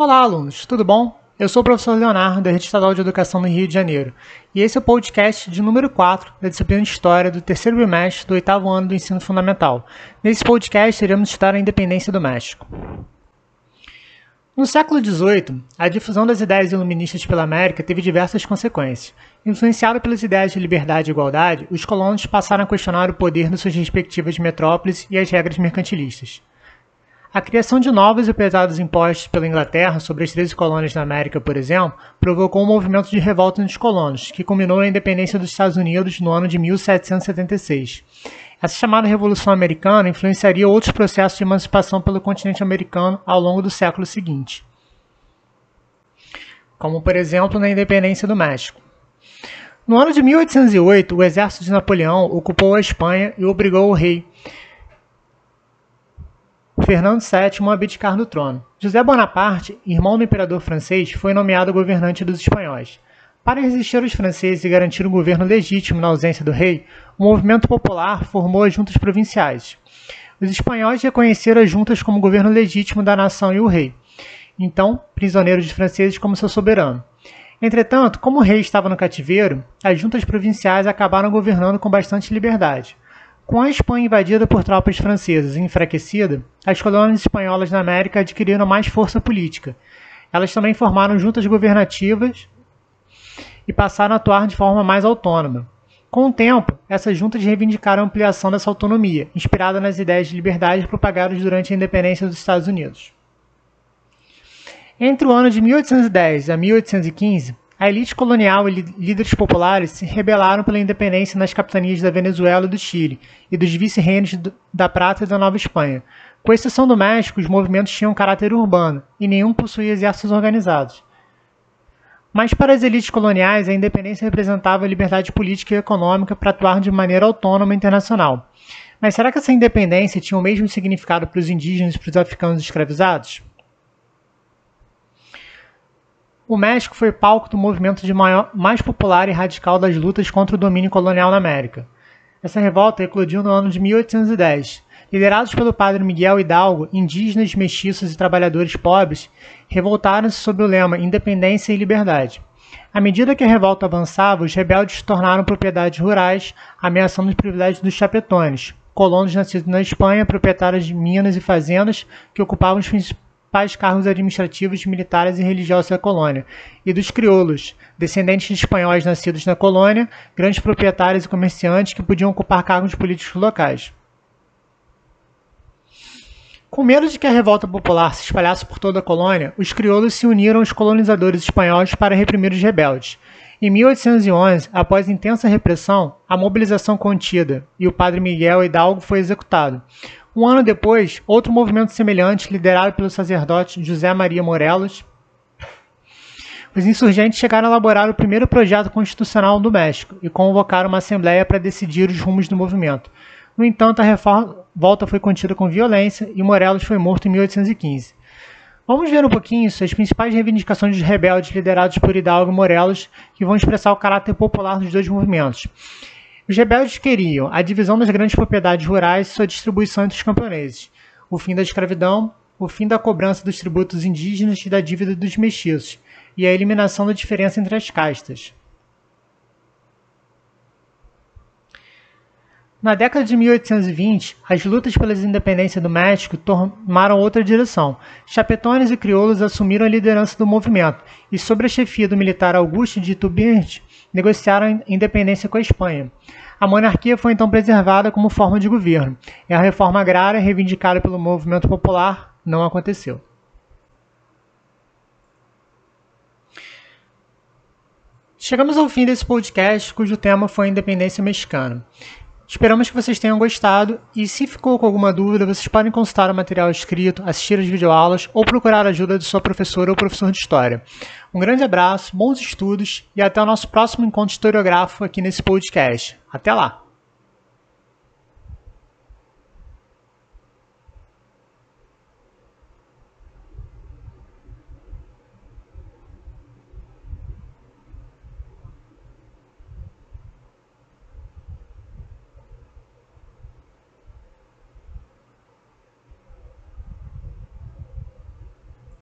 Olá, alunos, tudo bom? Eu sou o professor Leonardo, da Rede Estadual de Educação do Rio de Janeiro, e esse é o podcast de número 4 da disciplina de História do terceiro bimestre do oitavo ano do ensino fundamental. Nesse podcast, iremos estudar a independência do México. No século XVIII, a difusão das ideias iluministas pela América teve diversas consequências. Influenciado pelas ideias de liberdade e igualdade, os colonos passaram a questionar o poder de suas respectivas metrópoles e as regras mercantilistas. A criação de novos e pesados impostos pela Inglaterra sobre as 13 colônias da América, por exemplo, provocou um movimento de revolta nos colonos, que culminou na independência dos Estados Unidos no ano de 1776. Essa chamada Revolução Americana influenciaria outros processos de emancipação pelo continente americano ao longo do século seguinte, como por exemplo na independência do México. No ano de 1808, o exército de Napoleão ocupou a Espanha e obrigou o rei Fernando VII abdicar do trono. José Bonaparte, irmão do imperador francês, foi nomeado governante dos espanhóis. Para resistir aos franceses e garantir um governo legítimo na ausência do rei, o movimento popular formou as juntas provinciais. Os espanhóis reconheceram as juntas como governo legítimo da nação e o rei, então prisioneiros de franceses como seu soberano. Entretanto, como o rei estava no cativeiro, as juntas provinciais acabaram governando com bastante liberdade. Com a Espanha invadida por tropas francesas e enfraquecida, as colônias espanholas na América adquiriram mais força política. Elas também formaram juntas governativas e passaram a atuar de forma mais autônoma. Com o tempo, essas juntas reivindicaram a ampliação dessa autonomia, inspirada nas ideias de liberdade propagadas durante a independência dos Estados Unidos. Entre o ano de 1810 a 1815, a elite colonial e líderes populares se rebelaram pela independência nas capitanias da Venezuela e do Chile e dos vice-reinos da Prata e da Nova Espanha. Com exceção do México, os movimentos tinham caráter urbano e nenhum possuía exércitos organizados. Mas para as elites coloniais, a independência representava a liberdade política e econômica para atuar de maneira autônoma internacional. Mas será que essa independência tinha o mesmo significado para os indígenas e para os africanos escravizados? O México foi palco do movimento de maior, mais popular e radical das lutas contra o domínio colonial na América. Essa revolta eclodiu no ano de 1810. Liderados pelo padre Miguel Hidalgo, indígenas, mestiços e trabalhadores pobres revoltaram-se sob o lema Independência e Liberdade. À medida que a revolta avançava, os rebeldes se tornaram propriedades rurais, ameaçando os privilégios dos chapetones, colonos nascidos na Espanha, proprietários de minas e fazendas que ocupavam os principais cargos administrativos, militares e religiosos da colônia, e dos crioulos, descendentes de espanhóis nascidos na colônia, grandes proprietários e comerciantes que podiam ocupar cargos políticos locais. Com medo de que a revolta popular se espalhasse por toda a colônia, os crioulos se uniram aos colonizadores espanhóis para reprimir os rebeldes. Em 1811, após intensa repressão, a mobilização contida e o padre Miguel Hidalgo foi executado. Um ano depois, outro movimento semelhante, liderado pelo sacerdote José Maria Morelos, os insurgentes chegaram a elaborar o primeiro projeto constitucional do México e convocaram uma assembleia para decidir os rumos do movimento. No entanto, a revolta foi contida com violência e Morelos foi morto em 1815. Vamos ver um pouquinho as principais reivindicações dos rebeldes liderados por Hidalgo e Morelos, que vão expressar o caráter popular dos dois movimentos. Os rebeldes queriam a divisão das grandes propriedades rurais e sua distribuição entre os camponeses, o fim da escravidão, o fim da cobrança dos tributos indígenas e da dívida dos mestiços, e a eliminação da diferença entre as castas. Na década de 1820, as lutas pela independência do México tomaram outra direção. Chapetones e crioulos assumiram a liderança do movimento e, sob a chefia do militar Augusto de Iturbide, negociaram independência com a Espanha. A monarquia foi então preservada como forma de governo, e a reforma agrária reivindicada pelo movimento popular não aconteceu. Chegamos ao fim desse podcast, cujo tema foi a independência mexicana. Esperamos que vocês tenham gostado e se ficou com alguma dúvida, vocês podem consultar o material escrito, assistir as videoaulas ou procurar a ajuda de sua professora ou professor de história. Um grande abraço, bons estudos e até o nosso próximo encontro historiográfico aqui nesse podcast. Até lá!